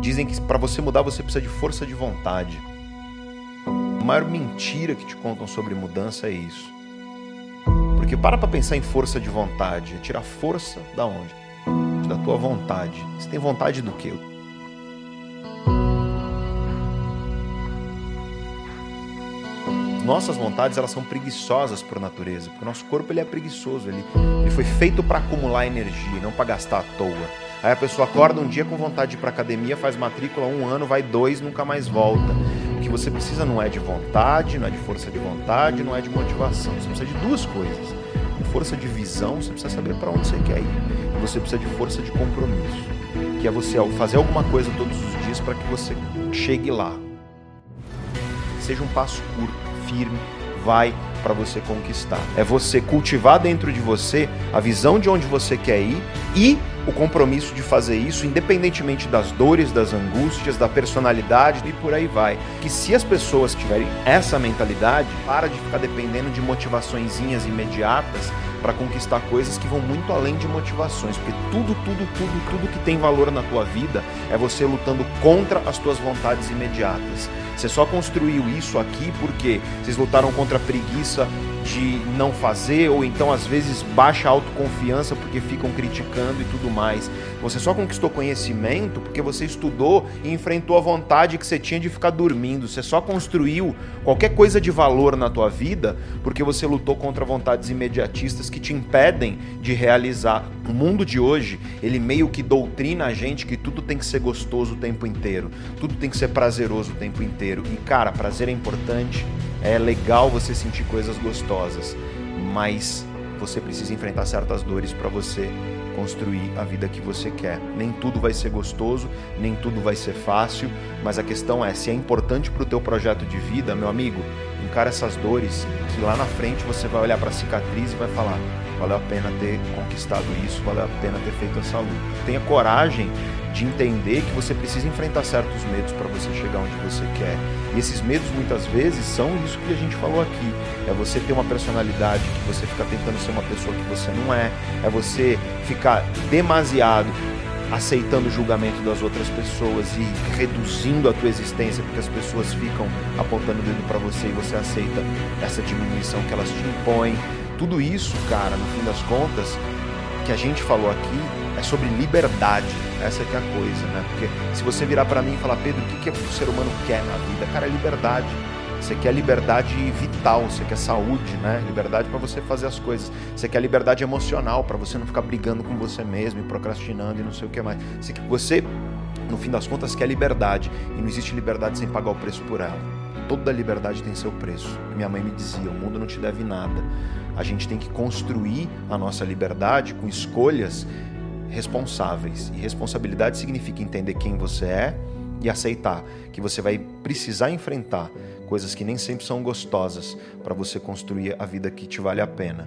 Dizem que para você mudar você precisa de força de vontade. A maior mentira que te contam sobre mudança é isso. Porque para pra pensar em força de vontade, é tirar força da onde? Da tua vontade. Você tem vontade do quê? Nossas vontades elas são preguiçosas por natureza, porque o nosso corpo ele é preguiçoso, ele, ele foi feito para acumular energia, não para gastar à toa. Aí a pessoa acorda um dia com vontade de ir para academia, faz matrícula um ano, vai dois, nunca mais volta. O que você precisa não é de vontade, não é de força de vontade, não é de motivação. Você precisa de duas coisas. Força de visão, você precisa saber para onde você quer ir. E você precisa de força de compromisso, que é você fazer alguma coisa todos os dias para que você chegue lá. Seja um passo curto firme, vai para você conquistar. É você cultivar dentro de você a visão de onde você quer ir e o compromisso de fazer isso, independentemente das dores, das angústias, da personalidade e por aí vai. Que se as pessoas tiverem essa mentalidade, para de ficar dependendo de motivaçõezinhas imediatas para conquistar coisas que vão muito além de motivações, porque tudo, tudo, tudo, tudo que tem valor na tua vida é você lutando contra as tuas vontades imediatas. Você só construiu isso aqui porque vocês lutaram contra a preguiça de não fazer, ou então às vezes baixa autoconfiança porque ficam criticando e tudo mais. Você só conquistou conhecimento porque você estudou e enfrentou a vontade que você tinha de ficar dormindo. Você só construiu qualquer coisa de valor na tua vida porque você lutou contra vontades imediatistas que te impedem de realizar. O mundo de hoje, ele meio que doutrina a gente que tudo tem que ser gostoso o tempo inteiro, tudo tem que ser prazeroso o tempo inteiro. E cara, prazer é importante, é legal você sentir coisas gostosas, mas você precisa enfrentar certas dores para você construir a vida que você quer. Nem tudo vai ser gostoso, nem tudo vai ser fácil, mas a questão é se é importante para o teu projeto de vida, meu amigo, essas dores que lá na frente você vai olhar para a cicatriz e vai falar: valeu a pena ter conquistado isso, valeu a pena ter feito essa luta. Tenha coragem de entender que você precisa enfrentar certos medos para você chegar onde você quer. E esses medos muitas vezes são isso que a gente falou aqui. É você ter uma personalidade que você fica tentando ser uma pessoa que você não é. É você ficar demasiado aceitando o julgamento das outras pessoas e reduzindo a tua existência porque as pessoas ficam apontando o dedo para você e você aceita essa diminuição que elas te impõem. Tudo isso, cara, no fim das contas, que a gente falou aqui é sobre liberdade. Essa que é a coisa, né? Porque se você virar para mim e falar, Pedro, o que, que o ser humano quer na vida? Cara, é liberdade. Você quer liberdade vital, você quer saúde, né? Liberdade para você fazer as coisas. Você quer liberdade emocional para você não ficar brigando com você mesmo e procrastinando e não sei o que mais. Você, você no fim das contas, quer liberdade e não existe liberdade sem pagar o preço por ela. Toda liberdade tem seu preço. Minha mãe me dizia: o mundo não te deve nada. A gente tem que construir a nossa liberdade com escolhas responsáveis. E responsabilidade significa entender quem você é e aceitar que você vai precisar enfrentar coisas que nem sempre são gostosas para você construir a vida que te vale a pena.